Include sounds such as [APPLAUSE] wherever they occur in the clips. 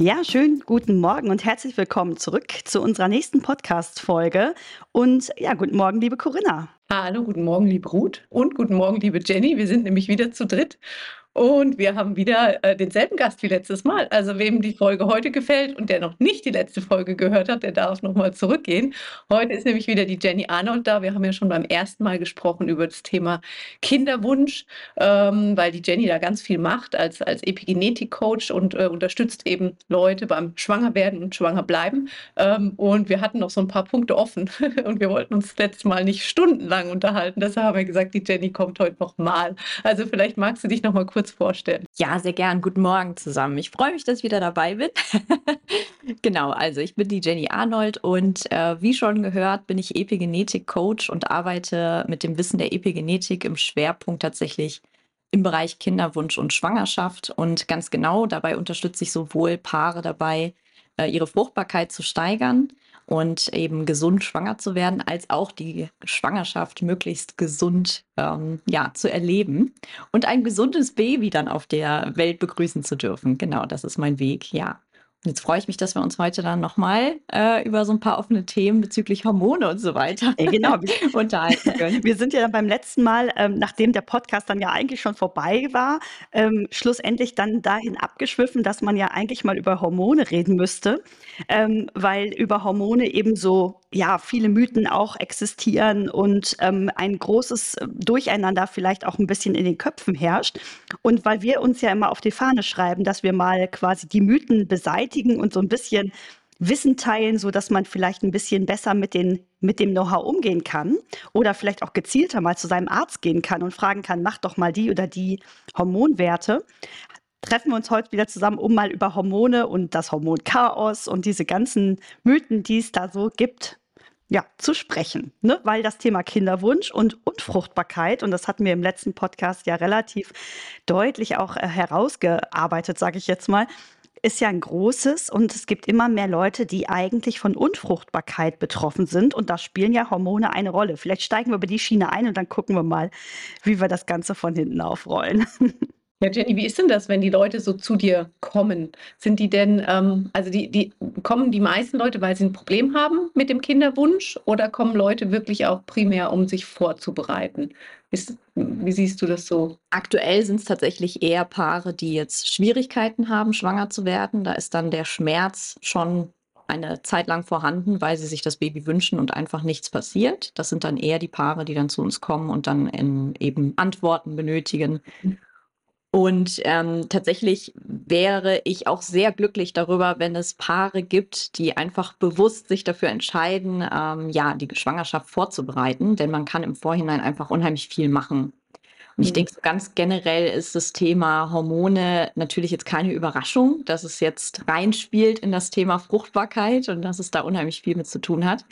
Ja, schönen guten Morgen und herzlich willkommen zurück zu unserer nächsten Podcast-Folge. Und ja, guten Morgen, liebe Corinna. Hallo, guten Morgen, liebe Ruth und guten Morgen, liebe Jenny. Wir sind nämlich wieder zu dritt und wir haben wieder äh, denselben Gast wie letztes Mal. Also wem die Folge heute gefällt und der noch nicht die letzte Folge gehört hat, der darf nochmal zurückgehen. Heute ist nämlich wieder die Jenny Arnold da. Wir haben ja schon beim ersten Mal gesprochen über das Thema Kinderwunsch, ähm, weil die Jenny da ganz viel macht als, als Epigenetik-Coach und äh, unterstützt eben Leute beim Schwangerwerden und Schwangerbleiben. Ähm, und wir hatten noch so ein paar Punkte offen [LAUGHS] und wir wollten uns letztes Mal nicht stundenlang unterhalten. Deshalb haben wir gesagt, die Jenny kommt heute nochmal. Also vielleicht magst du dich nochmal kurz kurz vorstellen? Ja, sehr gern. Guten Morgen zusammen. Ich freue mich, dass ich wieder dabei bin. [LAUGHS] genau, also ich bin die Jenny Arnold und äh, wie schon gehört, bin ich Epigenetik-Coach und arbeite mit dem Wissen der Epigenetik im Schwerpunkt tatsächlich im Bereich Kinderwunsch und Schwangerschaft. Und ganz genau dabei unterstütze ich sowohl Paare dabei, äh, ihre Fruchtbarkeit zu steigern und eben gesund schwanger zu werden, als auch die Schwangerschaft möglichst gesund ähm, ja, zu erleben und ein gesundes Baby dann auf der Welt begrüßen zu dürfen. Genau, das ist mein Weg, ja. Jetzt freue ich mich, dass wir uns heute dann nochmal äh, über so ein paar offene Themen bezüglich Hormone und so weiter ja, genau. [LAUGHS] unterhalten können. [LAUGHS] Wir sind ja dann beim letzten Mal, ähm, nachdem der Podcast dann ja eigentlich schon vorbei war, ähm, schlussendlich dann dahin abgeschwiffen, dass man ja eigentlich mal über Hormone reden müsste, ähm, weil über Hormone eben so ja viele Mythen auch existieren und ähm, ein großes äh, Durcheinander vielleicht auch ein bisschen in den Köpfen herrscht. Und weil wir uns ja immer auf die Fahne schreiben, dass wir mal quasi die Mythen beseitigen, beseitigen und so ein bisschen Wissen teilen, so dass man vielleicht ein bisschen besser mit, den, mit dem Know-how umgehen kann oder vielleicht auch gezielter mal zu seinem Arzt gehen kann und fragen kann, mach doch mal die oder die Hormonwerte. Treffen wir uns heute wieder zusammen, um mal über Hormone und das Hormonchaos und diese ganzen Mythen, die es da so gibt, ja, zu sprechen. Ne? Weil das Thema Kinderwunsch und Unfruchtbarkeit, und das hatten wir im letzten Podcast ja relativ deutlich auch äh, herausgearbeitet, sage ich jetzt mal, ist ja ein großes und es gibt immer mehr Leute, die eigentlich von Unfruchtbarkeit betroffen sind und da spielen ja Hormone eine Rolle. Vielleicht steigen wir über die Schiene ein und dann gucken wir mal, wie wir das Ganze von hinten aufrollen. [LAUGHS] Ja, Jenny, wie ist denn das, wenn die Leute so zu dir kommen? Sind die denn, ähm, also die, die kommen die meisten Leute, weil sie ein Problem haben mit dem Kinderwunsch oder kommen Leute wirklich auch primär, um sich vorzubereiten? Ist, wie siehst du das so? Aktuell sind es tatsächlich eher Paare, die jetzt Schwierigkeiten haben, schwanger zu werden. Da ist dann der Schmerz schon eine Zeit lang vorhanden, weil sie sich das Baby wünschen und einfach nichts passiert. Das sind dann eher die Paare, die dann zu uns kommen und dann in, eben Antworten benötigen. Mhm. Und ähm, tatsächlich wäre ich auch sehr glücklich darüber, wenn es Paare gibt, die einfach bewusst sich dafür entscheiden, ähm, ja, die Schwangerschaft vorzubereiten, denn man kann im Vorhinein einfach unheimlich viel machen. Und ich mhm. denke, so ganz generell ist das Thema Hormone natürlich jetzt keine Überraschung, dass es jetzt reinspielt in das Thema Fruchtbarkeit und dass es da unheimlich viel mit zu tun hat.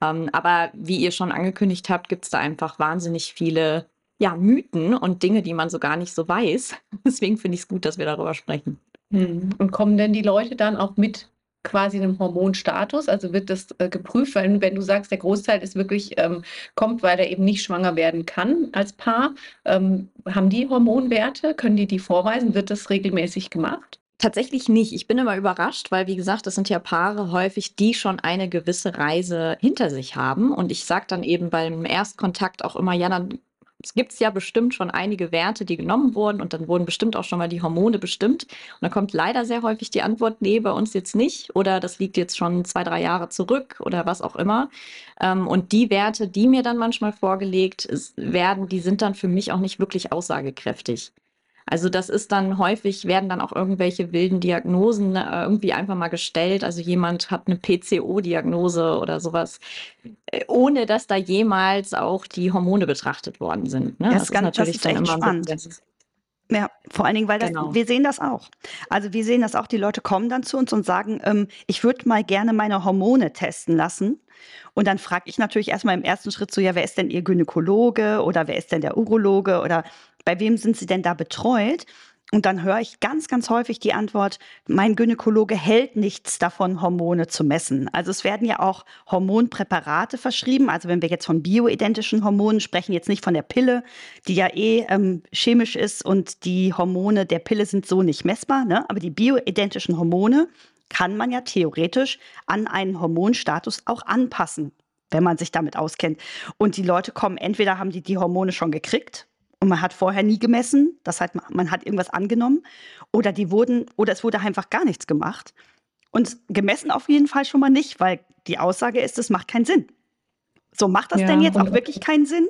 Ähm, aber wie ihr schon angekündigt habt, gibt es da einfach wahnsinnig viele ja, Mythen und Dinge, die man so gar nicht so weiß. [LAUGHS] Deswegen finde ich es gut, dass wir darüber sprechen. Mhm. Und kommen denn die Leute dann auch mit quasi einem Hormonstatus? Also wird das äh, geprüft, weil wenn du sagst, der Großteil ist wirklich, ähm, kommt, weil er eben nicht schwanger werden kann als Paar, ähm, haben die Hormonwerte? Können die die vorweisen? Wird das regelmäßig gemacht? Tatsächlich nicht. Ich bin immer überrascht, weil, wie gesagt, das sind ja Paare häufig, die schon eine gewisse Reise hinter sich haben. Und ich sage dann eben beim Erstkontakt auch immer, ja, dann es gibt ja bestimmt schon einige Werte, die genommen wurden und dann wurden bestimmt auch schon mal die Hormone bestimmt. Und dann kommt leider sehr häufig die Antwort, nee, bei uns jetzt nicht oder das liegt jetzt schon zwei, drei Jahre zurück oder was auch immer. Ähm, und die Werte, die mir dann manchmal vorgelegt werden, die sind dann für mich auch nicht wirklich aussagekräftig. Also das ist dann häufig, werden dann auch irgendwelche wilden Diagnosen äh, irgendwie einfach mal gestellt. Also jemand hat eine PCO-Diagnose oder sowas, äh, ohne dass da jemals auch die Hormone betrachtet worden sind. Ne? Das, das, ist ganz, natürlich das ist immer spannend. Ja, vor allen Dingen, weil das, Genau. wir sehen das auch. Also wir sehen das auch, die Leute kommen dann zu uns und sagen, ähm, ich würde mal gerne meine Hormone testen lassen. Und dann frage ich natürlich erstmal im ersten Schritt so, ja, wer ist denn Ihr Gynäkologe oder wer ist denn der Urologe oder bei wem sind Sie denn da betreut? Und dann höre ich ganz, ganz häufig die Antwort, mein Gynäkologe hält nichts davon, Hormone zu messen. Also es werden ja auch Hormonpräparate verschrieben. Also wenn wir jetzt von bioidentischen Hormonen sprechen, jetzt nicht von der Pille, die ja eh ähm, chemisch ist und die Hormone der Pille sind so nicht messbar. Ne? Aber die bioidentischen Hormone kann man ja theoretisch an einen Hormonstatus auch anpassen, wenn man sich damit auskennt. Und die Leute kommen, entweder haben die die Hormone schon gekriegt, und man hat vorher nie gemessen, das heißt, man hat irgendwas angenommen oder die wurden oder es wurde einfach gar nichts gemacht. Und gemessen auf jeden Fall schon mal nicht, weil die Aussage ist, es macht keinen Sinn. So macht das Ja, denn jetzt auch wirklich keinen Sinn?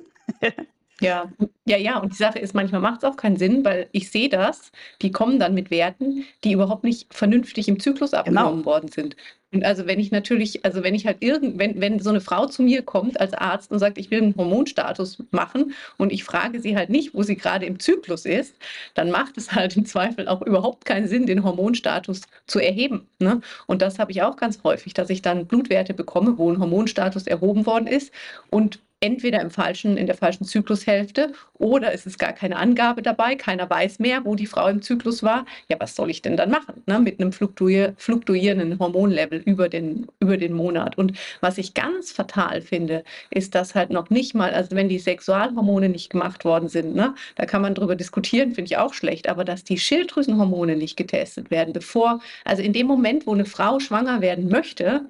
Ja, ja, ja. Und die Sache ist, manchmal macht es auch keinen Sinn, weil ich sehe das, die kommen dann mit Werten, die überhaupt nicht vernünftig im Zyklus abgenommen worden sind. Und also wenn ich natürlich, also wenn ich halt irgend, wenn, wenn so eine Frau zu mir kommt als Arzt und sagt, ich will einen Hormonstatus machen und ich frage sie halt nicht, wo sie gerade im Zyklus ist, dann macht es halt im Zweifel auch überhaupt keinen Sinn, den Hormonstatus zu erheben. Ne? Und das habe ich auch ganz häufig, dass ich dann Blutwerte bekomme, wo ein Hormonstatus erhoben worden ist und entweder im falschen, in der falschen Zyklushälfte oder es ist gar keine Angabe dabei, keiner weiß mehr, wo die Frau im Zyklus war. Ja, was soll ich denn dann machen? Ne? Mit einem fluktuier fluktuierenden Hormonlevel über den, über den Monat. Und was ich ganz fatal finde, ist, dass halt noch nicht mal, also wenn die Sexualhormone nicht gemacht worden sind, ne, da kann man drüber diskutieren, finde ich auch schlecht, aber dass die Schilddrüsenhormone nicht getestet werden, bevor, also in dem Moment, wo eine Frau schwanger werden möchte,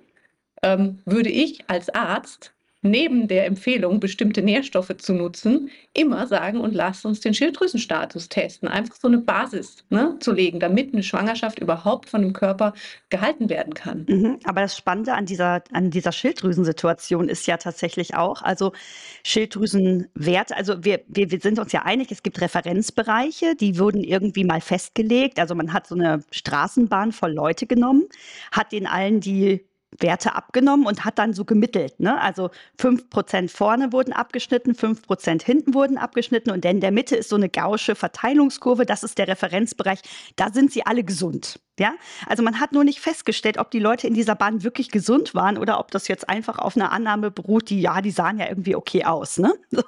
ähm, würde ich als Arzt neben der Empfehlung, bestimmte Nährstoffe zu nutzen, immer sagen und lasst uns den Schilddrüsenstatus testen. Einfach so eine Basis ne, zu legen, damit eine Schwangerschaft überhaupt von dem Körper gehalten werden kann. Mhm. Aber das Spannende an dieser, an dieser Schilddrüsensituation ist ja tatsächlich auch, also Schilddrüsenwerte, also wir, wir, wir sind uns ja einig, es gibt Referenzbereiche, die wurden irgendwie mal festgelegt. Also man hat so eine Straßenbahn voll Leute genommen, hat den allen die Werte abgenommen und hat dann so gemittelt. Ne? Also 5% vorne wurden abgeschnitten, 5% hinten wurden abgeschnitten und in der Mitte ist so eine gausche Verteilungskurve, das ist der Referenzbereich, da sind sie alle gesund. Ja, also man hat nur nicht festgestellt, ob die Leute in dieser Bahn wirklich gesund waren oder ob das jetzt einfach auf einer Annahme beruht, die ja, die sahen ja irgendwie okay aus. Ne? [LAUGHS] So.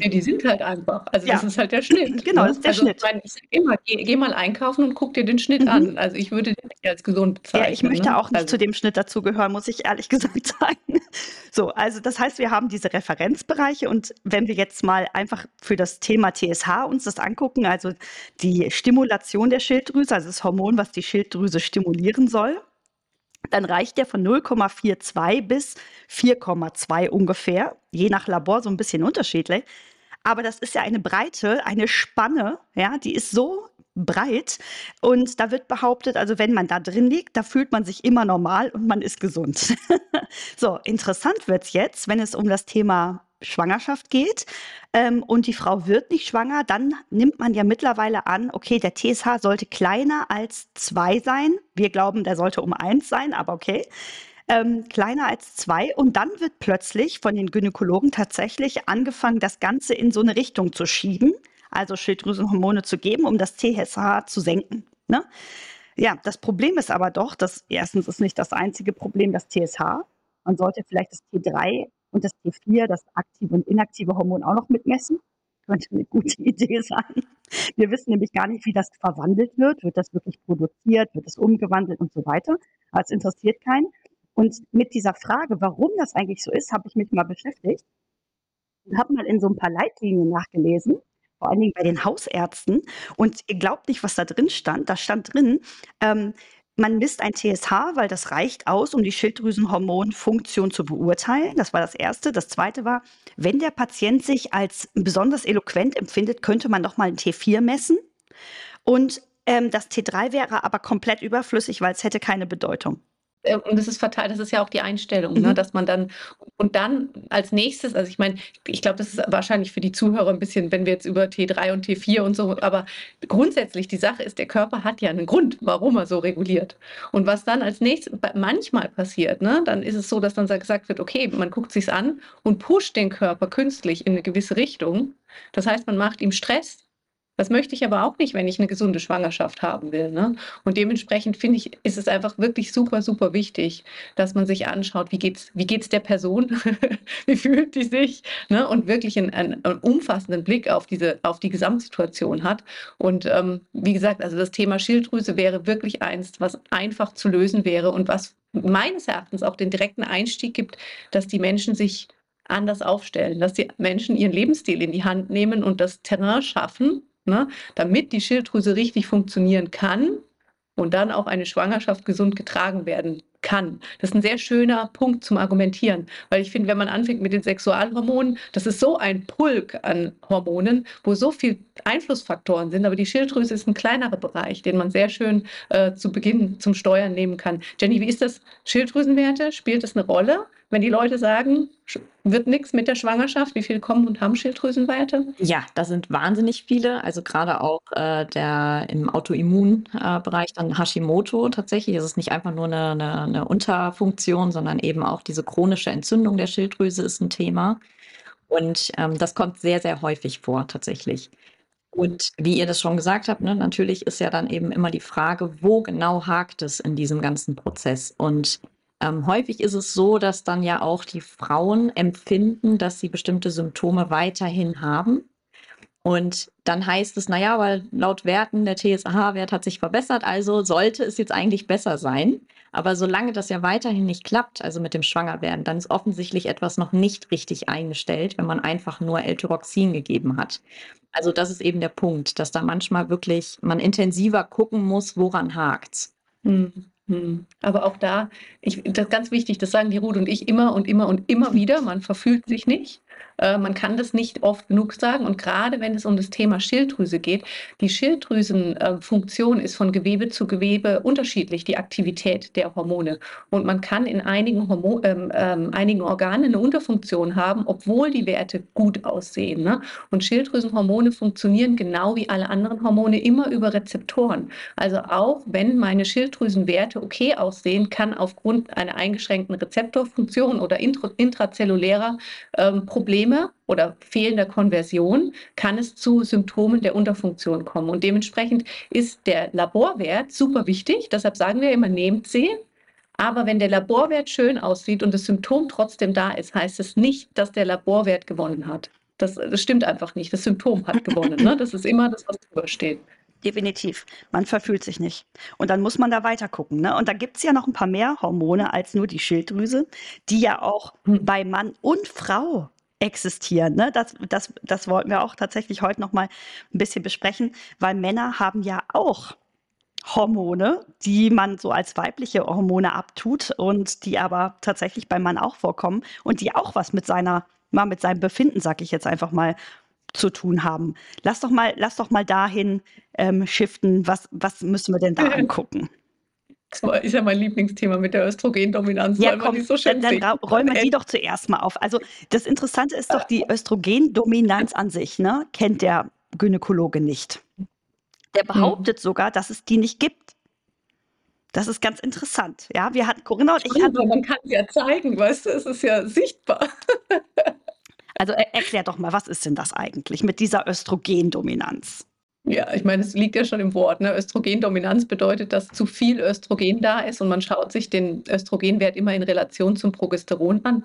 Ja, die sind halt einfach. Also Ja. das ist halt der Schnitt. [LAUGHS] Genau, ne? das ist der also, Schnitt. Ich, meine, ich sag immer, geh, geh mal einkaufen und guck dir den Schnitt Mhm. an. Also ich würde den nicht als gesund bezeichnen. Ja, ich möchte ne? auch nicht also, zu dem Schnitt dazugehören, muss ich ehrlich [LAUGHS] gesagt sagen. So, also das heißt, wir haben diese Referenzbereiche und wenn wir jetzt mal einfach für das Thema TSH uns das angucken, also die Stimulation der Schilddrüse, also das Hormon, was die Schilddrüse stimulieren soll, dann reicht der von 0,42 bis 4,2 ungefähr, je nach Labor so ein bisschen unterschiedlich. Aber das ist ja eine Breite, eine Spanne, ja, die ist so breit. Und da wird behauptet, also wenn man da drin liegt, da fühlt man sich immer normal und man ist gesund. [LAUGHS] so, interessant wird's jetzt, wenn es um das Thema Schwangerschaft geht ähm, und die Frau wird nicht schwanger, dann nimmt man ja mittlerweile an, okay, der TSH sollte kleiner als zwei sein. Wir glauben, der sollte um eins sein, aber okay. Ähm, kleiner als zwei und dann wird plötzlich von den Gynäkologen tatsächlich angefangen, das Ganze in so eine Richtung zu schieben, also Schilddrüsenhormone zu geben, um das TSH zu senken. Ne? Ja, das Problem ist aber doch, dass erstens ist nicht das einzige Problem das TSH. Man sollte vielleicht das T3 und das T4, das aktive und inaktive Hormon auch noch mitmessen. Könnte eine gute [LAUGHS] Idee sein. Wir wissen nämlich gar nicht, wie das verwandelt wird. Wird das wirklich produziert? Wird es umgewandelt und so weiter? Aber es interessiert keinen. Und mit dieser Frage, warum das eigentlich so ist, habe ich mich mal beschäftigt und habe mal in so ein paar Leitlinien nachgelesen, vor allen Dingen bei den Hausärzten. Und ihr glaubt nicht, was da drin stand. Da stand drin, ähm, man misst ein TSH, weil das reicht aus, um die Schilddrüsenhormonfunktion zu beurteilen. Das war das Erste. Das Zweite war, wenn der Patient sich als besonders eloquent empfindet, könnte man doch mal ein T4 messen. Und ähm, das T3 wäre aber komplett überflüssig, weil es hätte keine Bedeutung. Äh, und das ist fatal, das ist ja auch die Einstellung, ne? Mhm. dass man dann und dann als nächstes, also ich meine, ich glaube, das ist wahrscheinlich für die Zuhörer ein bisschen, wenn wir jetzt über T3 und T4 und so, aber grundsätzlich die Sache ist, der Körper hat ja einen Grund, warum er so reguliert. Und was dann als nächstes manchmal passiert, ne, dann ist es so, dass dann sa- gesagt wird, okay, man guckt sich's an und pusht den Körper künstlich in eine gewisse Richtung. Das heißt, man macht ihm Stress Das möchte ich aber auch nicht, wenn ich eine gesunde Schwangerschaft haben will. Ne? Und dementsprechend finde ich, ist es einfach wirklich super, super wichtig, dass man sich anschaut, wie geht's, wie geht's der Person, [LAUGHS] wie fühlt die sich, ne? und wirklich einen, einen, einen, umfassenden Blick auf diese, auf die Gesamtsituation hat. Und ähm, wie gesagt, also das Thema Schilddrüse wäre wirklich eins, was einfach zu lösen wäre und was meines Erachtens auch den direkten Einstieg gibt, dass die Menschen sich anders aufstellen, dass die Menschen ihren Lebensstil in die Hand nehmen und das Terrain schaffen, ne, damit die Schilddrüse richtig funktionieren kann und dann auch eine Schwangerschaft gesund getragen werden kann. Das ist ein sehr schöner Punkt zum Argumentieren, weil ich finde, wenn man anfängt mit den Sexualhormonen, das ist so ein Pulk an Hormonen, wo so viele Einflussfaktoren sind, aber die Schilddrüse ist ein kleinerer Bereich, den man sehr schön äh, zu Beginn zum Steuern nehmen kann. Jenny, wie ist das? Schilddrüsenwerte, spielt das eine Rolle? wenn die Leute sagen, wird nichts mit der Schwangerschaft, wie viele kommen und haben Schilddrüsenwerte? Ja, da sind wahnsinnig viele. Also gerade auch äh, der im Autoimmunbereich äh, dann Hashimoto tatsächlich. Es ist nicht einfach nur eine, eine, eine Unterfunktion, sondern eben auch diese chronische Entzündung der Schilddrüse ist ein Thema. Und ähm, das kommt sehr, sehr häufig vor tatsächlich. Und wie ihr das schon gesagt habt, ne, natürlich ist ja dann eben immer die Frage, wo genau hakt es in diesem ganzen Prozess? Und ähm, häufig ist es so, dass dann ja auch die Frauen empfinden, dass sie bestimmte Symptome weiterhin haben. Und dann heißt es, naja, weil laut Werten der TSH-Wert hat sich verbessert, also sollte es jetzt eigentlich besser sein. Aber solange das ja weiterhin nicht klappt, also mit dem Schwangerwerden, dann ist offensichtlich etwas noch nicht richtig eingestellt, wenn man einfach nur L-Tyroxin gegeben hat. Also das ist eben der Punkt, dass da manchmal wirklich man intensiver gucken muss, woran hakt's. Mhm. Hm. Aber auch da, ich, das ist ganz wichtig, das sagen die Ruth und ich immer und immer und immer wieder, man verfühlt sich nicht. Äh, man kann das nicht oft genug sagen. Und gerade wenn es um das Thema Schilddrüse geht, die Schilddrüsenfunktion ist von Gewebe zu Gewebe unterschiedlich, die Aktivität der Hormone. Und man kann in einigen, Hormon, ähm, ähm, einigen Organen eine Unterfunktion haben, obwohl die Werte gut aussehen. Ne? Und Schilddrüsenhormone funktionieren genau wie alle anderen Hormone immer über Rezeptoren. Also auch wenn meine Schilddrüsenwerte okay aussehen, kann aufgrund einer eingeschränkten Rezeptorfunktion oder intrazellulärer ähm, Probleme oder fehlender Konversion kann es zu Symptomen der Unterfunktion kommen. Und dementsprechend ist der Laborwert super wichtig. Deshalb sagen wir immer, nehmt sie. Aber wenn der Laborwert schön aussieht und das Symptom trotzdem da ist, heißt es nicht, dass der Laborwert gewonnen hat. Das, das stimmt einfach nicht. Das Symptom hat gewonnen. Ne? Das ist immer das, was drüber steht. Definitiv. Man verfühlt sich nicht. Und dann muss man da weiter gucken. Ne? Und da gibt es ja noch ein paar mehr Hormone als nur die Schilddrüse, die ja auch hm. bei Mann und Frau existieren. Ne? Das, das, das wollten wir auch tatsächlich heute noch mal ein bisschen besprechen, weil Männer haben ja auch Hormone, die man so als weibliche Hormone abtut und die aber tatsächlich beim Mann auch vorkommen und die auch was mit seiner, mal mit seinem Befinden, sag ich jetzt einfach mal, zu tun haben. Lass doch mal, lass doch mal dahin ähm, shiften. Was, was müssen wir denn da [LAUGHS] angucken? Das ist ja mein Lieblingsthema mit der Östrogendominanz, ja, komm, so dann, dann räumen wir die doch zuerst mal auf. Also das Interessante ist doch die Östrogendominanz an sich, ne? Kennt der Gynäkologe nicht. Der hm. behauptet hm. sogar, dass es die nicht gibt. Das ist ganz interessant. Ja, wir hatten Corinna und ich hatten. Man kann es ja zeigen, weißt du, es ist ja sichtbar. [LAUGHS] also erklär doch mal, was ist denn das eigentlich mit dieser Östrogendominanz? Ja, ich meine, es liegt ja schon im Wort. Ne? Östrogendominanz bedeutet, dass zu viel Östrogen da ist und man schaut sich den Östrogenwert immer in Relation zum Progesteron an.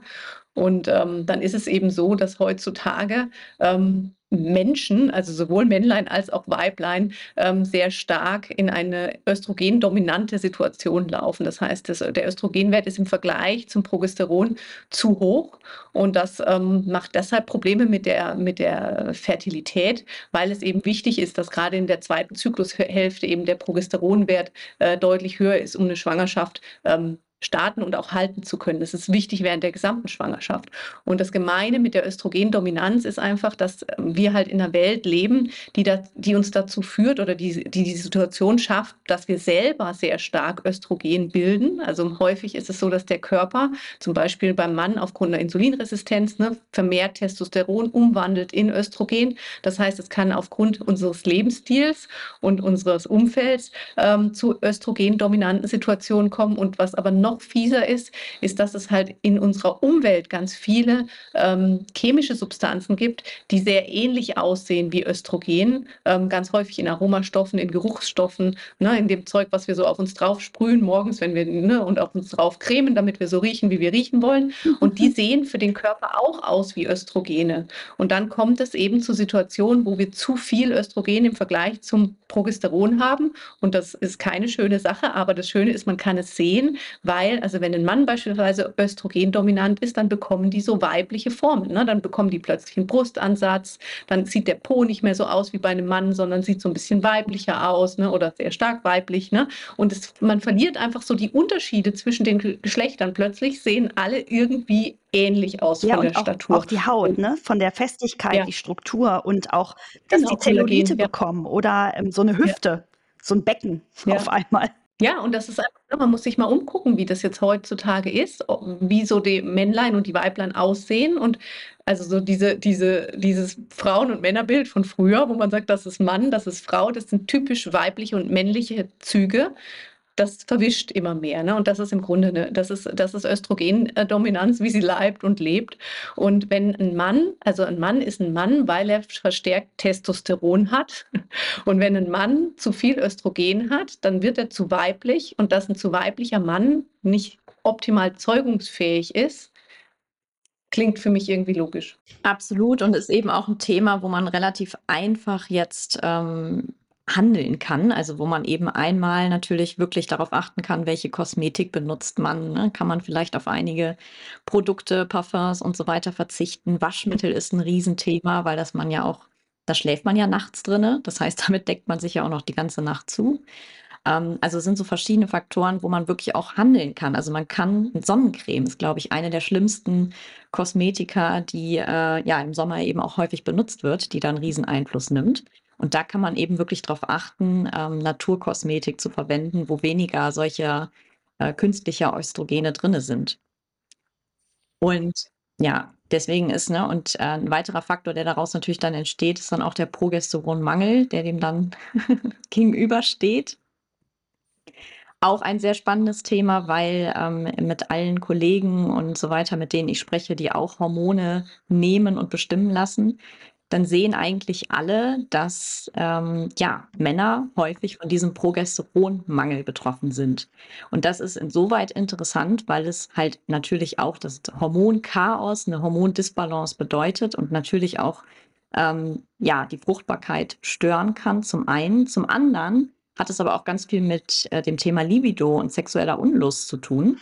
Und ähm, dann ist es eben so, dass heutzutage ähm, Menschen, also sowohl Männlein als auch Weiblein, ähm, sehr stark in eine östrogendominante Situation laufen. Das heißt, der Östrogenwert ist im Vergleich zum Progesteron zu hoch und das ähm, macht deshalb Probleme mit der, mit der Fertilität, weil es eben wichtig ist, dass gerade in der zweiten Zyklushälfte eben der Progesteronwert äh, deutlich höher ist, um eine Schwangerschaft ähm, starten und auch halten zu können. Das ist wichtig während der gesamten Schwangerschaft. Und das Gemeine mit der Östrogendominanz ist einfach, dass ähm, wir halt in einer Welt leben, die, da, die uns dazu führt oder die, die die Situation schafft, dass wir selber sehr stark Östrogen bilden. Also häufig ist es so, dass der Körper zum Beispiel beim Mann aufgrund einer Insulinresistenz ne, vermehrt Testosteron umwandelt in Östrogen. Das heißt, es kann aufgrund unseres Lebensstils und unseres Umfelds ähm, zu östrogendominanten Situationen kommen und was aber noch fieser ist, ist, dass es halt in unserer Umwelt ganz viele ähm, chemische Substanzen gibt, die sehr ähnlich aussehen wie Östrogen, ähm, ganz häufig in Aromastoffen, in Geruchsstoffen, ne, in dem Zeug, was wir so auf uns drauf sprühen morgens, wenn wir ne, und auf uns drauf cremen, damit wir so riechen, wie wir riechen wollen. Und die sehen für den Körper auch aus wie Östrogene. Und dann kommt es eben zu Situationen, wo wir zu viel Östrogen im Vergleich zum Progesteron haben. Und das ist keine schöne Sache, aber das Schöne ist, man kann es sehen, weil, also wenn ein Mann beispielsweise östrogendominant ist, dann bekommen die so weibliche Formen. Ne? Dann bekommen die plötzlich einen Brustansatz, dann sieht der Po nicht mehr so aus wie bei einem Mann, sondern sieht so ein bisschen weiblicher aus ne? oder sehr stark weiblich. Ne? Und es, man verliert einfach so die Unterschiede zwischen den Geschlechtern. Plötzlich sehen alle irgendwie ähnlich aus ja, von der auch, Statur. auch die Haut, ne? von der Festigkeit, Ja. die Struktur und auch, dass Genau, die Zellulite ja. bekommen oder ähm, so eine Hüfte, so ein Becken auf einmal. Ja, und das ist einfach, ne, man muss sich mal umgucken, wie das jetzt heutzutage ist, wie so die Männlein und die Weiblein aussehen und also so diese, diese, dieses Frauen- und Männerbild von früher, wo man sagt, das ist Mann, das ist Frau, das sind typisch weibliche und männliche Züge. Das verwischt immer mehr, ne? Und das ist im Grunde eine, das ist, das ist Östrogendominanz, wie sie leibt und lebt. Und wenn ein Mann, also ein Mann ist ein Mann, weil er verstärkt Testosteron hat. [LAUGHS] Und wenn ein Mann zu viel Östrogen hat, dann wird er zu weiblich. Und dass ein zu weiblicher Mann nicht optimal zeugungsfähig ist, klingt für mich irgendwie logisch. Absolut und ist eben auch ein Thema, wo man relativ einfach jetzt ähm, handeln kann. Also wo man eben einmal natürlich wirklich darauf achten kann, welche Kosmetik benutzt man. Ne? Kann man vielleicht auf einige Produkte, Parfums und so weiter verzichten. Waschmittel ist ein Riesenthema, weil das man ja auch, da schläft man ja nachts drinne. Das heißt, [LAUGHS] damit deckt man sich ja auch noch die ganze Nacht zu. Ähm, also es sind so verschiedene Faktoren, wo man wirklich auch handeln kann. Also man kann Sonnencreme ist, glaube ich, eine der schlimmsten Kosmetika, die äh, ja im Sommer eben auch häufig benutzt wird, die da einen riesen Einfluss nimmt. Und da kann man eben wirklich darauf achten, ähm, Naturkosmetik zu verwenden, wo weniger solcher äh, künstlicher Östrogene drinne sind. Und ja, deswegen ist, ne, und äh, ein weiterer Faktor, der daraus natürlich dann entsteht, ist dann auch der Progesteronmangel, der dem dann [LAUGHS] gegenübersteht. Auch ein sehr spannendes Thema, weil ähm, mit allen Kollegen und so weiter, mit denen ich spreche, die auch Hormone nehmen und bestimmen lassen, dann sehen eigentlich alle, dass ähm, ja, Männer häufig von diesem Progesteronmangel betroffen sind. Und das ist insoweit interessant, weil es halt natürlich auch das Hormonchaos, eine Hormondisbalance bedeutet und natürlich auch ähm, ja, die Fruchtbarkeit stören kann, zum einen. Zum anderen hat es aber auch ganz viel mit äh, dem Thema Libido und sexueller Unlust zu tun.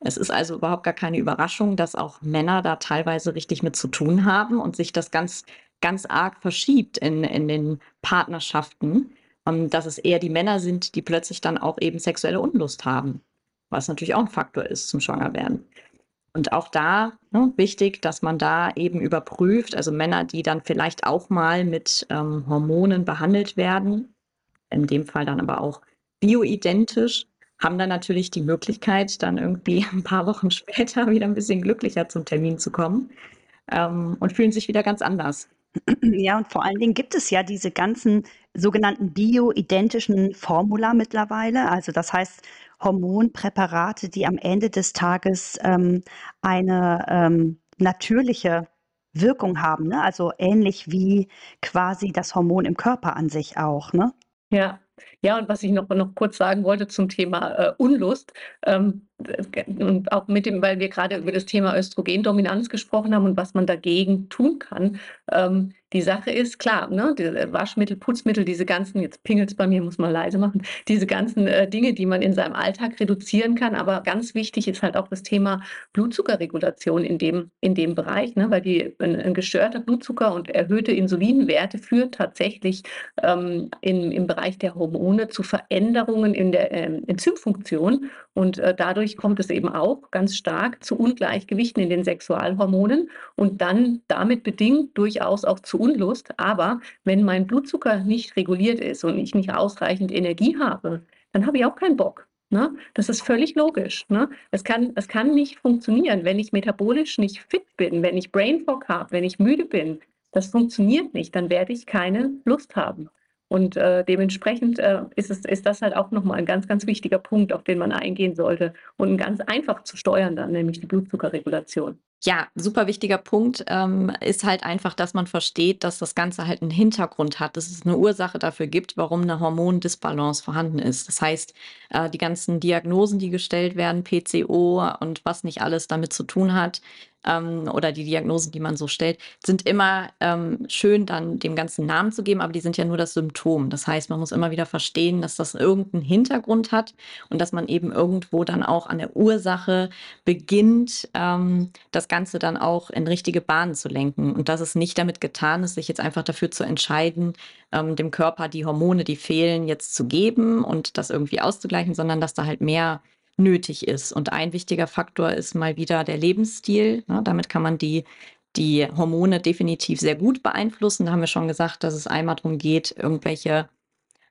Es ist also überhaupt gar keine Überraschung, dass auch Männer da teilweise richtig mit zu tun haben und sich das ganz, ganz arg verschiebt in, in den Partnerschaften. Und dass es eher die Männer sind, die plötzlich dann auch eben sexuelle Unlust haben. Was natürlich auch ein Faktor ist zum Schwangerwerden. Und auch da ne, wichtig, dass man da eben überprüft, also Männer, die dann vielleicht auch mal mit ähm, Hormonen behandelt werden, in dem Fall dann aber auch bioidentisch, haben dann natürlich die Möglichkeit, dann irgendwie [LAUGHS] ein paar Wochen später wieder ein bisschen glücklicher zum Termin zu kommen ähm, und fühlen sich wieder ganz anders. Ja, und vor allen Dingen gibt es ja diese ganzen sogenannten bioidentischen Formula mittlerweile. Also das heißt Hormonpräparate, die am Ende des Tages ähm, eine ähm, natürliche Wirkung haben. Ne? Also ähnlich wie quasi das Hormon im Körper an sich auch. Ne? Ja, ja, und was ich noch, noch kurz sagen wollte zum Thema äh, Unlust, ähm, und auch mit dem, weil wir gerade über das Thema Östrogendominanz gesprochen haben und was man dagegen tun kann. Ähm, die Sache ist klar, ne, die Waschmittel, Putzmittel, diese ganzen, jetzt pingelt es bei mir, muss man leise machen, diese ganzen äh, Dinge, die man in seinem Alltag reduzieren kann. Aber ganz wichtig ist halt auch das Thema Blutzuckerregulation in dem, in dem Bereich, ne, weil die, ein, ein gestörter Blutzucker und erhöhte Insulinwerte führt tatsächlich ähm, in, im Bereich der Hormone zu Veränderungen in der ähm, Enzymfunktion. Und äh, dadurch kommt es eben auch ganz stark zu Ungleichgewichten in den Sexualhormonen und dann damit bedingt durchaus auch zu Unlust. Aber wenn mein Blutzucker nicht reguliert ist und ich nicht ausreichend Energie habe, dann habe ich auch keinen Bock. Ne? Das ist völlig logisch. Ne? Es, kann, es kann nicht funktionieren, wenn ich metabolisch nicht fit bin, wenn ich Brain Fog habe, wenn ich müde bin. Das funktioniert nicht, dann werde ich keine Lust haben. Und äh, dementsprechend äh, ist, es, ist das halt auch nochmal ein ganz, ganz wichtiger Punkt, auf den man eingehen sollte und ganz einfach zu steuern dann, nämlich die Blutzuckerregulation. Ja, super wichtiger Punkt ähm, ist halt einfach, dass man versteht, dass das Ganze halt einen Hintergrund hat, dass es eine Ursache dafür gibt, warum eine Hormondisbalance vorhanden ist. Das heißt, äh, die ganzen Diagnosen, die gestellt werden, PCO und was nicht alles damit zu tun hat, ähm, oder die Diagnosen, die man so stellt, sind immer ähm, schön, dann dem ganzen Namen zu geben, aber die sind ja nur das Symptom. Das heißt, man muss immer wieder verstehen, dass das irgendeinen Hintergrund hat und dass man eben irgendwo dann auch an der Ursache beginnt, ähm, das Ganze dann auch in richtige Bahnen zu lenken. Und dass es nicht damit getan ist, sich jetzt einfach dafür zu entscheiden, ähm, dem Körper die Hormone, die fehlen, jetzt zu geben und das irgendwie auszugleichen, sondern dass da halt mehr nötig ist. Und ein wichtiger Faktor ist mal wieder der Lebensstil. Ne? Damit kann man die, die Hormone definitiv sehr gut beeinflussen. Da haben wir schon gesagt, dass es einmal darum geht, irgendwelche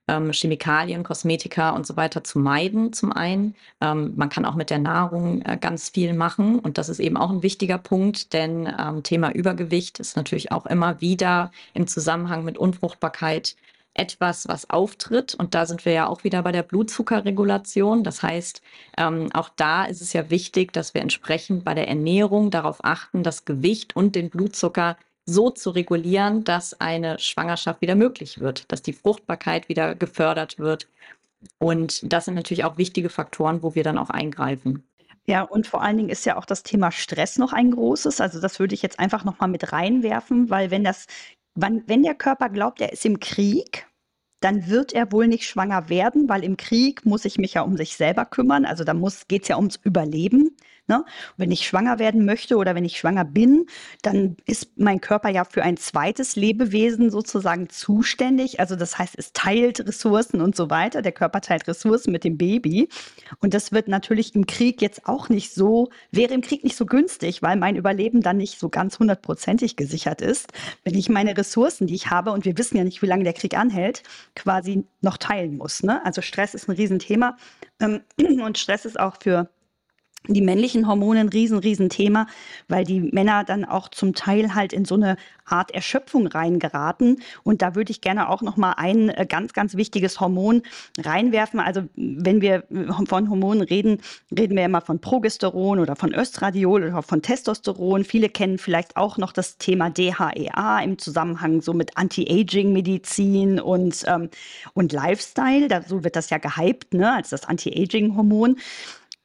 ähm, Chemikalien, Kosmetika und so weiter zu meiden, zum einen. Ähm, man kann auch mit der Nahrung äh, ganz viel machen und das ist eben auch ein wichtiger Punkt, denn ähm, Thema Übergewicht ist natürlich auch immer wieder im Zusammenhang mit Unfruchtbarkeit etwas, was auftritt. Und da sind wir ja auch wieder bei der Blutzuckerregulation. Das heißt, ähm, auch da ist es ja wichtig, dass wir entsprechend bei der Ernährung darauf achten, das Gewicht und den Blutzucker so zu regulieren, dass eine Schwangerschaft wieder möglich wird, dass die Fruchtbarkeit wieder gefördert wird. Und das sind natürlich auch wichtige Faktoren, wo wir dann auch eingreifen. Ja, und vor allen Dingen ist ja auch das Thema Stress noch ein großes. Also das würde ich jetzt einfach noch mal mit reinwerfen, weil wenn das Wann, wenn der Körper glaubt, er ist im Krieg, dann wird er wohl nicht schwanger werden, weil im Krieg muss ich mich ja um sich selber kümmern. Also da geht es ja ums Überleben. Ne? Wenn ich schwanger werden möchte oder wenn ich schwanger bin, dann ist mein Körper ja für ein zweites Lebewesen sozusagen zuständig. Also das heißt, es teilt Ressourcen und so weiter. Der Körper teilt Ressourcen mit dem Baby. Und das wird natürlich im Krieg jetzt auch nicht so, wäre im Krieg nicht so günstig, weil mein Überleben dann nicht so ganz hundertprozentig gesichert ist. Wenn ich meine Ressourcen, die ich habe, und wir wissen ja nicht, wie lange der Krieg anhält, quasi noch teilen muss. Ne? Also Stress ist ein Riesenthema. Ähm, [CLEARS THROAT] und Stress ist auch für die männlichen Hormone ein riesen, riesen Thema, weil die Männer dann auch zum Teil halt in so eine Art Erschöpfung reingeraten. Und da würde ich gerne auch noch mal ein äh, ganz, ganz wichtiges Hormon reinwerfen. Also wenn wir von Hormonen reden, reden wir immer von Progesteron oder von Östradiol oder von Testosteron. Viele kennen vielleicht auch noch das Thema DHEA im Zusammenhang so mit Anti-Aging-Medizin und, ähm, und Lifestyle. Da, so wird das ja gehypt, ne, als das Anti-Aging-Hormon.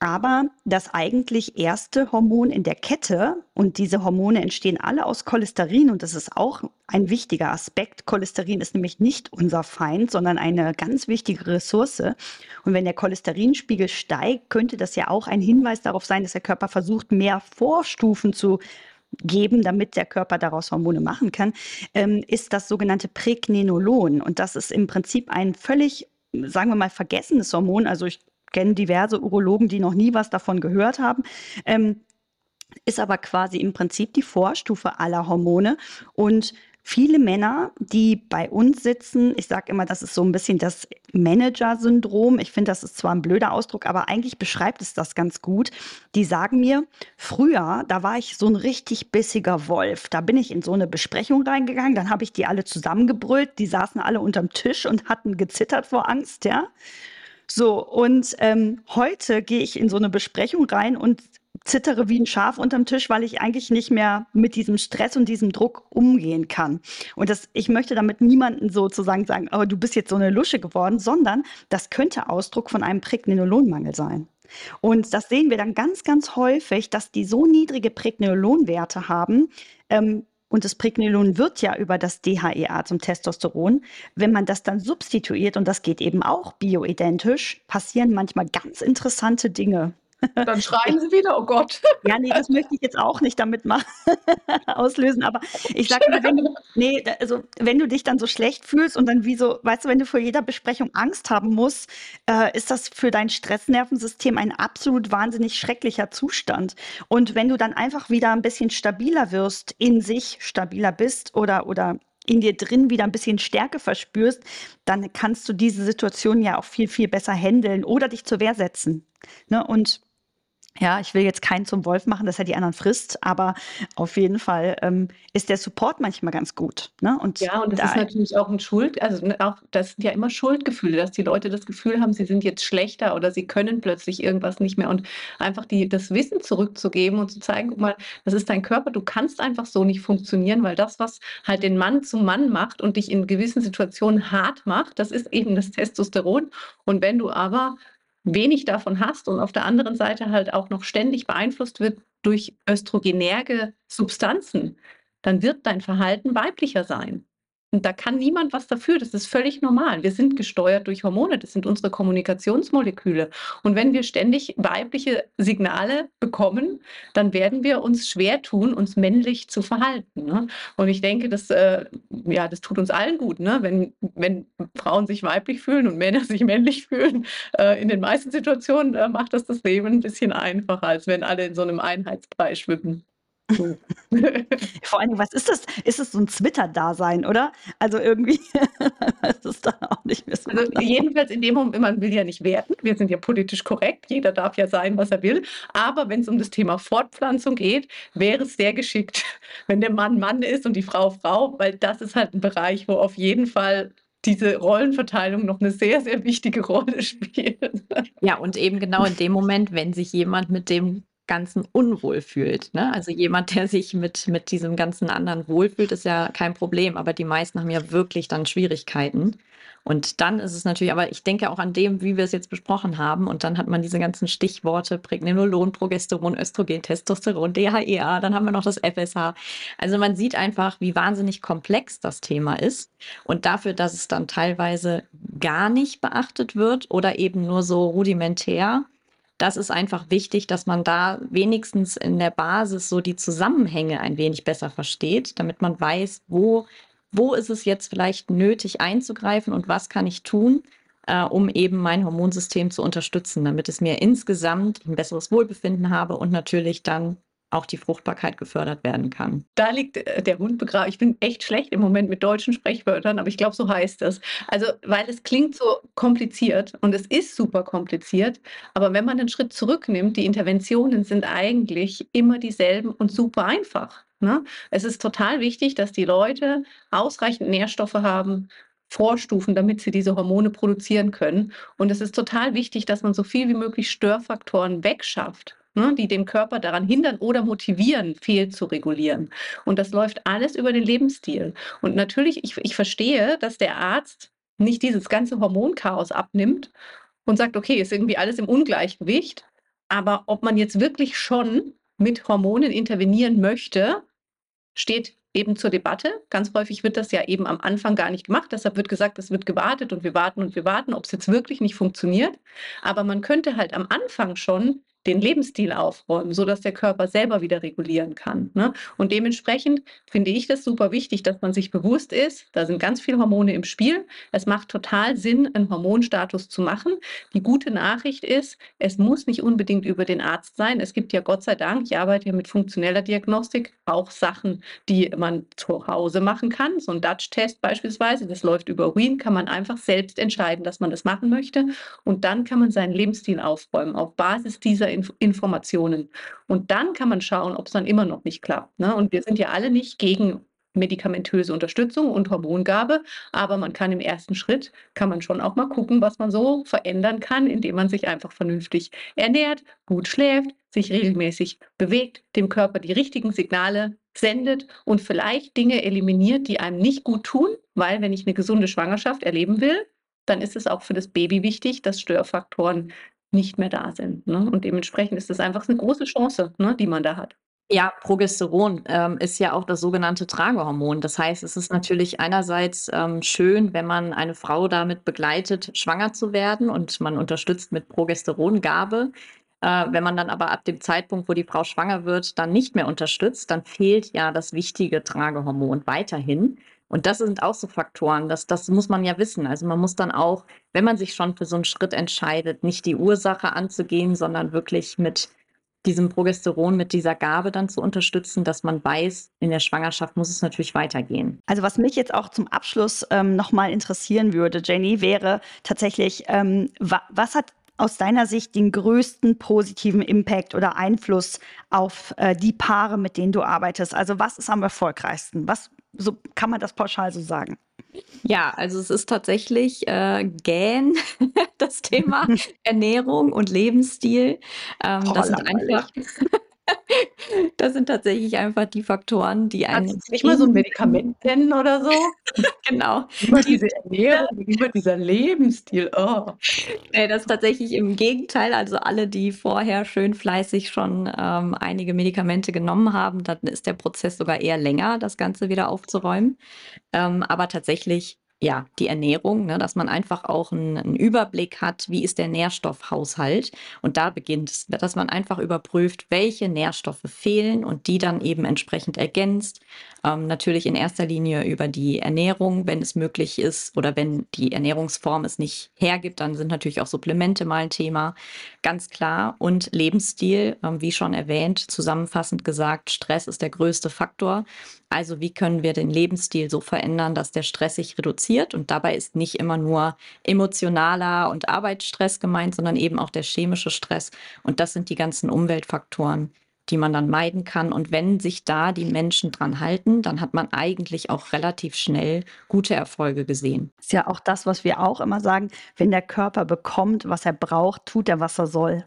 Aber das eigentlich erste Hormon in der Kette, und diese Hormone entstehen alle aus Cholesterin, und das ist auch ein wichtiger Aspekt. Cholesterin ist nämlich nicht unser Feind, sondern eine ganz wichtige Ressource. Und wenn der Cholesterinspiegel steigt, könnte das ja auch ein Hinweis darauf sein, dass der Körper versucht, mehr Vorstufen zu geben, damit der Körper daraus Hormone machen kann, ähm, ist das sogenannte Pregnenolon. Und das ist im Prinzip ein völlig sagen wir mal, vergessenes Hormon. Also ich kenne diverse Urologen, die noch nie was davon gehört haben. Ähm, ist aber quasi im Prinzip die Vorstufe aller Hormone. Und viele Männer, die bei uns sitzen, ich sage immer, das ist so ein bisschen das Manager-Syndrom. Ich finde, das ist zwar ein blöder Ausdruck, aber eigentlich beschreibt es das ganz gut. Die sagen mir, früher, da war ich so ein richtig bissiger Wolf. Da bin ich in so eine Besprechung reingegangen, dann habe ich die alle zusammengebrüllt, die saßen alle unterm Tisch und hatten gezittert vor Angst, ja. So, und ähm, heute gehe ich in so eine Besprechung rein und zittere wie ein Schaf unterm Tisch, weil ich eigentlich nicht mehr mit diesem Stress und diesem Druck umgehen kann. Und das, ich möchte damit niemanden sozusagen sagen, oh, du bist jetzt so eine Lusche geworden, sondern das könnte Ausdruck von einem Pregnenolonmangel sein. Und das sehen wir dann ganz, ganz häufig, dass die so niedrige Pregnenolonwerte haben, ähm, und das Pregnenolon wird ja über das DHEA zum Testosteron. Wenn man das dann substituiert, und das geht eben auch bioidentisch, passieren manchmal ganz interessante Dinge. Dann schreien sie wieder, oh Gott. [LAUGHS] Ja, nee, das möchte ich jetzt auch nicht damit mal [LAUGHS] auslösen. Aber ich sage mal, wenn du, nee, also wenn du dich dann so schlecht fühlst und dann wie so, weißt du, wenn du vor jeder Besprechung Angst haben musst, äh, ist das für dein Stressnervensystem ein absolut wahnsinnig schrecklicher Zustand. Und wenn du dann einfach wieder ein bisschen stabiler wirst, in sich stabiler bist oder, oder in dir drin wieder ein bisschen Stärke verspürst, dann kannst du diese Situation ja auch viel, viel besser handeln oder dich zur Wehr setzen. Ne? Und Ja, ich will jetzt keinen zum Wolf machen, dass er die anderen frisst, aber auf jeden Fall ähm, ist der Support manchmal ganz gut. Ne? Und ja, und das da ist natürlich auch ein Schuld, also ne, auch das sind ja immer Schuldgefühle, dass die Leute das Gefühl haben, sie sind jetzt schlechter oder sie können plötzlich irgendwas nicht mehr und einfach die, das Wissen zurückzugeben und zu zeigen, guck mal, das ist dein Körper, du kannst einfach so nicht funktionieren, weil das, was halt den Mann zum Mann macht und dich in gewissen Situationen hart macht, das ist eben das Testosteron. Und wenn du aber wenig davon hast und auf der anderen Seite halt auch noch ständig beeinflusst wird durch östrogenärge Substanzen, dann wird dein Verhalten weiblicher sein. Und da kann niemand was dafür. Das ist völlig normal. Wir sind gesteuert durch Hormone. Das sind unsere Kommunikationsmoleküle. Und wenn wir ständig weibliche Signale bekommen, dann werden wir uns schwer tun, uns männlich zu verhalten. Ne? Und ich denke, das, äh, ja, das tut uns allen gut, ne? wenn, wenn Frauen sich weiblich fühlen und Männer sich männlich fühlen. Äh, in den meisten Situationen äh, macht das das Leben ein bisschen einfacher, als wenn alle in so einem Einheitspreis schwimmen. [LAUGHS] Vor allem, was ist das? Ist es so ein Twitter-Dasein, oder? Also irgendwie [LAUGHS] ist es dann auch nicht mehr so. Also jedenfalls in dem Moment, man will ja nicht werten. Wir sind ja politisch korrekt. Jeder darf ja sein, was er will. Aber wenn es um das Thema Fortpflanzung geht, wäre es sehr geschickt, [LAUGHS] wenn der Mann Mann ist und die Frau Frau, weil das ist halt ein Bereich, wo auf jeden Fall diese Rollenverteilung noch eine sehr, sehr wichtige Rolle spielt. Ja, und eben genau in dem Moment, wenn sich jemand mit dem Ganzen unwohl fühlt. Ne? Also jemand, der sich mit, mit diesem ganzen anderen wohlfühlt, ist ja kein Problem, aber die meisten haben ja wirklich dann Schwierigkeiten. Und dann ist es natürlich, aber ich denke auch an dem, wie wir es jetzt besprochen haben, und dann hat man diese ganzen Stichworte, Pregnenolon, Progesteron, Östrogen, Testosteron, DHEA, dann haben wir noch das FSH. Also man sieht einfach, wie wahnsinnig komplex das Thema ist. Und dafür, dass es dann teilweise gar nicht beachtet wird oder eben nur so rudimentär, das ist einfach wichtig, dass man da wenigstens in der Basis so die Zusammenhänge ein wenig besser versteht, damit man weiß, wo, wo ist es jetzt vielleicht nötig einzugreifen und was kann ich tun, äh, um eben mein Hormonsystem zu unterstützen, damit es mir insgesamt ein besseres Wohlbefinden habe und natürlich dann auch die Fruchtbarkeit gefördert werden kann. Da liegt äh, der Hund begraben. Ich bin echt schlecht im Moment mit deutschen Sprechwörtern, aber ich glaube, so heißt es. Also, weil es klingt so kompliziert und es ist super kompliziert, aber wenn man einen Schritt zurücknimmt, die Interventionen sind eigentlich immer dieselben und super einfach. Ne? Es ist total wichtig, dass die Leute ausreichend Nährstoffe haben, Vorstufen, damit sie diese Hormone produzieren können. Und es ist total wichtig, dass man so viel wie möglich Störfaktoren wegschafft ne, die den Körper daran hindern oder motivieren, fehl zu regulieren. Und das läuft alles über den Lebensstil. Und natürlich, ich, ich verstehe, dass der Arzt nicht dieses ganze Hormonchaos abnimmt und sagt, okay, ist irgendwie alles im Ungleichgewicht. Aber ob man jetzt wirklich schon mit Hormonen intervenieren möchte, steht eben zur Debatte. Ganz häufig wird das ja eben am Anfang gar nicht gemacht. Deshalb wird gesagt, es wird gewartet und wir warten und wir warten, ob es jetzt wirklich nicht funktioniert. Aber man könnte halt am Anfang schon den Lebensstil aufräumen, sodass der Körper selber wieder regulieren kann. Ne? Und dementsprechend finde ich das super wichtig, dass man sich bewusst ist, da sind ganz viele Hormone im Spiel. Es macht total Sinn, einen Hormonstatus zu machen. Die gute Nachricht ist, es muss nicht unbedingt über den Arzt sein. Es gibt ja Gott sei Dank, ich arbeite ja mit funktioneller Diagnostik, auch Sachen, die man zu Hause machen kann. So ein Dutch-Test beispielsweise, das läuft über Urin, kann man einfach selbst entscheiden, dass man das machen möchte. Und dann kann man seinen Lebensstil aufräumen auf Basis dieser Inf Informationen. Und dann kann man schauen, ob es dann immer noch nicht klappt. Ne? Und wir sind ja alle nicht gegen medikamentöse Unterstützung und Hormongabe, aber man kann im ersten Schritt, kann man schon auch mal gucken, was man so verändern kann, indem man sich einfach vernünftig ernährt, gut schläft, sich regelmäßig bewegt, dem Körper die richtigen Signale sendet und vielleicht Dinge eliminiert, die einem nicht gut tun, weil wenn ich eine gesunde Schwangerschaft erleben will, dann ist es auch für das Baby wichtig, dass Störfaktoren nicht mehr da sind. Ne? Und dementsprechend ist das einfach eine große Chance, ne, die man da hat. Ja, Progesteron ähm, ist ja auch das sogenannte Tragehormon. Das heißt, es ist natürlich einerseits ähm, schön, wenn man eine Frau damit begleitet, schwanger zu werden und man unterstützt mit Progesterongabe. Äh, wenn man dann aber ab dem Zeitpunkt, wo die Frau schwanger wird, dann nicht mehr unterstützt, dann fehlt ja das wichtige Tragehormon weiterhin. Und das sind auch so Faktoren, das, das muss man ja wissen. Also man muss dann auch, wenn man sich schon für so einen Schritt entscheidet, nicht die Ursache anzugehen, sondern wirklich mit diesem Progesteron, mit dieser Gabe dann zu unterstützen, dass man weiß, in der Schwangerschaft muss es natürlich weitergehen. Also was mich jetzt auch zum Abschluss ähm, nochmal interessieren würde, Jenny, wäre tatsächlich, ähm, wa was hat aus deiner Sicht den größten positiven Impact oder Einfluss auf äh, die Paare, mit denen du arbeitest? Also was ist am erfolgreichsten? Was so kann man das pauschal so sagen? Ja, also es ist tatsächlich äh, Gähn, [LAUGHS] das Thema [LAUGHS] Ernährung und Lebensstil. Ähm, Oh, das sind einfach, [LAUGHS] das sind tatsächlich einfach die Faktoren, die einen Kannst du nicht mal so ein Medikament nennen oder so? [LAUGHS] genau, Über die diese Ernährung, über dieser Lebensstil. Oh. Nee, das ist tatsächlich im Gegenteil. Also alle, die vorher schön fleißig schon ähm, einige Medikamente genommen haben, dann ist der Prozess sogar eher länger, das Ganze wieder aufzuräumen. Ähm, aber tatsächlich, ja, die Ernährung, ne, dass man einfach auch einen, einen Überblick hat, wie ist der Nährstoffhaushalt. Und da beginnt es, dass man einfach überprüft, welche Nährstoffe fehlen und die dann eben entsprechend ergänzt. Ähm, natürlich in erster Linie über die Ernährung, wenn es möglich ist oder wenn die Ernährungsform es nicht hergibt, dann sind natürlich auch Supplemente mal ein Thema, ganz klar. Und Lebensstil, ähm, wie schon erwähnt, zusammenfassend gesagt, Stress ist der größte Faktor. Also wie können wir den Lebensstil so verändern, dass der Stress sich reduziert? Und dabei ist nicht immer nur emotionaler und Arbeitsstress gemeint, sondern eben auch der chemische Stress. Und das sind die ganzen Umweltfaktoren, die man dann meiden kann. Und wenn sich da die Menschen dran halten, dann hat man eigentlich auch relativ schnell gute Erfolge gesehen. Ist ja auch das, was wir auch immer sagen, wenn der Körper bekommt, was er braucht, tut er, was er soll.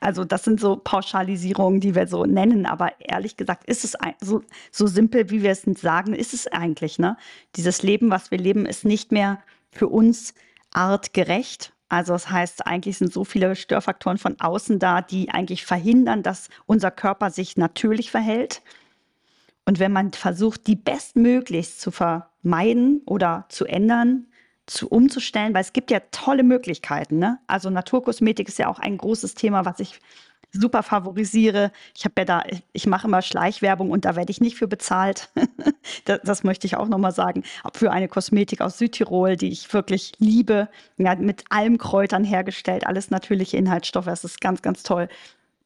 Also das sind so Pauschalisierungen, die wir so nennen, aber ehrlich gesagt ist es so, so simpel, wie wir es sagen, ist es eigentlich. Ne? Dieses Leben, was wir leben, ist nicht mehr für uns artgerecht. Also das heißt, eigentlich sind so viele Störfaktoren von außen da, die eigentlich verhindern, dass unser Körper sich natürlich verhält. Und wenn man versucht, die bestmöglichst zu vermeiden oder zu ändern, zu umzustellen, weil es gibt ja tolle Möglichkeiten. Ne? Also Naturkosmetik ist ja auch ein großes Thema, was ich super favorisiere. Ich habe ja da, ich mache immer Schleichwerbung und da werde ich nicht für bezahlt. [LAUGHS] das, das möchte ich auch nochmal sagen. Für eine Kosmetik aus Südtirol, die ich wirklich liebe, ja, mit Almkräutern hergestellt, alles natürliche Inhaltsstoffe. Das ist ganz, ganz toll.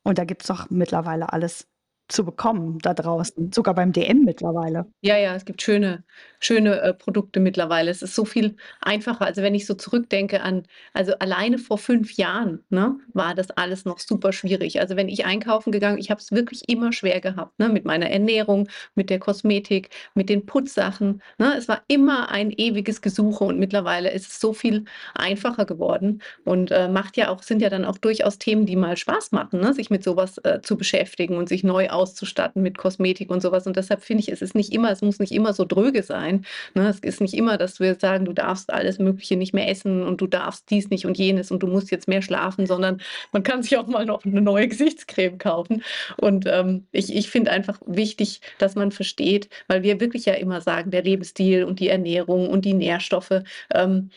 Und da gibt es doch mittlerweile alles zu bekommen da draußen, sogar beim DM mittlerweile. Ja, ja, es gibt schöne, schöne äh, Produkte mittlerweile. Es ist so viel einfacher. Also wenn ich so zurückdenke an, also alleine vor fünf Jahren, ne, war das alles noch super schwierig. Also wenn ich einkaufen gegangen, ich habe es wirklich immer schwer gehabt, ne, mit meiner Ernährung, mit der Kosmetik, mit den Putzsachen. Ne, es war immer ein ewiges Gesuche und mittlerweile ist es so viel einfacher geworden und äh, macht ja auch, sind ja dann auch durchaus Themen, die mal Spaß machen, ne, sich mit sowas äh, zu beschäftigen und sich neu auszustatten mit Kosmetik und sowas. Und deshalb finde ich, es ist nicht immer, es muss nicht immer so dröge sein. Ne? Es ist nicht immer, dass wir sagen, du darfst alles Mögliche nicht mehr essen und du darfst dies nicht und jenes und du musst jetzt mehr schlafen, sondern man kann sich auch mal noch eine neue Gesichtscreme kaufen. Und ähm, ich, ich finde einfach wichtig, dass man versteht, weil wir wirklich ja immer sagen, der Lebensstil und die Ernährung und die Nährstoffe. Ähm,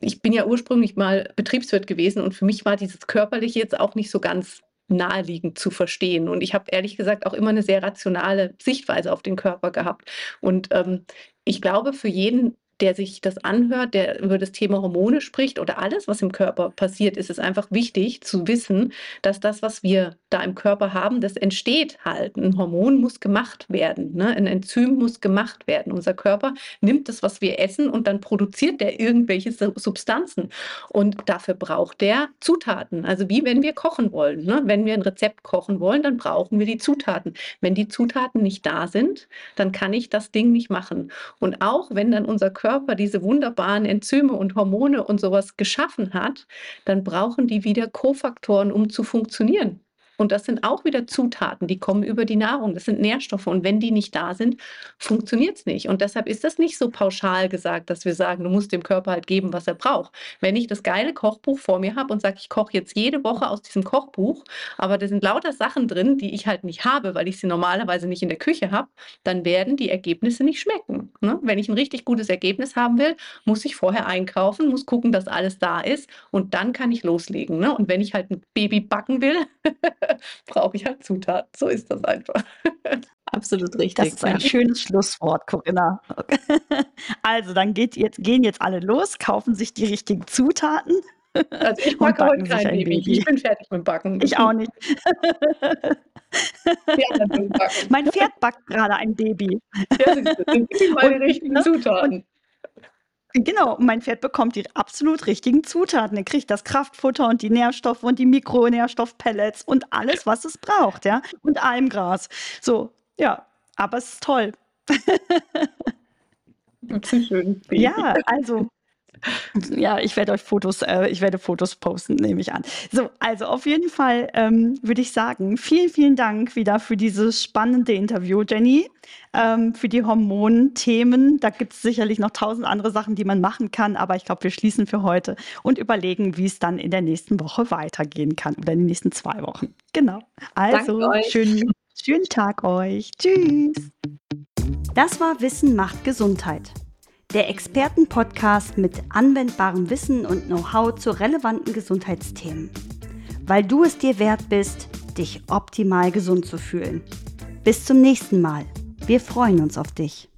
ich bin ja ursprünglich mal Betriebswirt gewesen und für mich war dieses Körperliche jetzt auch nicht so ganz naheliegend zu verstehen. Und ich habe ehrlich gesagt auch immer eine sehr rationale Sichtweise auf den Körper gehabt. Und ähm, ich glaube, für jeden der sich das anhört, der über das Thema Hormone spricht oder alles, was im Körper passiert, ist es einfach wichtig zu wissen, dass das, was wir da im Körper haben, das entsteht halt. Ein Hormon muss gemacht werden, ne? ein Enzym muss gemacht werden. Unser Körper nimmt das, was wir essen und dann produziert der irgendwelche Substanzen. Und dafür braucht der Zutaten. Also wie wenn wir kochen wollen. Ne? Wenn wir ein Rezept kochen wollen, dann brauchen wir die Zutaten. Wenn die Zutaten nicht da sind, dann kann ich das Ding nicht machen. Und auch wenn dann unser Körper Körper diese wunderbaren Enzyme und Hormone und sowas geschaffen hat, dann brauchen die wieder Kofaktoren, um zu funktionieren. Und das sind auch wieder Zutaten, die kommen über die Nahrung. Das sind Nährstoffe. Und wenn die nicht da sind, funktioniert es nicht. Und deshalb ist das nicht so pauschal gesagt, dass wir sagen, du musst dem Körper halt geben, was er braucht. Wenn ich das geile Kochbuch vor mir habe und sage, ich koche jetzt jede Woche aus diesem Kochbuch, aber da sind lauter Sachen drin, die ich halt nicht habe, weil ich sie normalerweise nicht in der Küche habe, dann werden die Ergebnisse nicht schmecken. Ne? Wenn ich ein richtig gutes Ergebnis haben will, muss ich vorher einkaufen, muss gucken, dass alles da ist und dann kann ich loslegen. Ne? Und wenn ich halt ein Baby backen will, [LAUGHS] [LAUGHS] brauche ich halt Zutaten. So ist das einfach. [LAUGHS] Absolut richtig. Das ist ein schönes Schlusswort, Corinna. [LAUGHS] Also, dann geht jetzt, gehen jetzt alle los, kaufen sich die richtigen Zutaten. Also ich und backe heute kein ein Baby. Ich bin fertig mit Backen. Ich auch nicht. Mein Pferd backt gerade ein Baby. Ja, du, sind Und, richtigen ne, Zutaten. Genau, mein Pferd bekommt die absolut richtigen Zutaten. Er kriegt das Kraftfutter und die Nährstoffe und die Mikronährstoffpellets und alles, was es braucht, ja. Und Almgras. So, ja, aber es ist toll. Schön. Ja, also ja, ich werde euch Fotos, äh, ich werde Fotos posten, nehme ich an. So, also auf jeden Fall ähm, würde ich sagen, vielen, vielen Dank wieder für dieses spannende Interview, Jenny, ähm, für die Hormonthemen. Da gibt es sicherlich noch tausend andere Sachen, die man machen kann, aber ich glaube, wir schließen für heute und überlegen, wie es dann in der nächsten Woche weitergehen kann oder in den nächsten zwei Wochen. Genau. Also, schönen, schönen Tag euch. Tschüss. Das war Wissen macht Gesundheit der Expertenpodcast mit anwendbarem Wissen und Know-how zu relevanten Gesundheitsthemen. Weil du es dir wert bist, dich optimal gesund zu fühlen. Bis zum nächsten Mal. Wir freuen uns auf dich.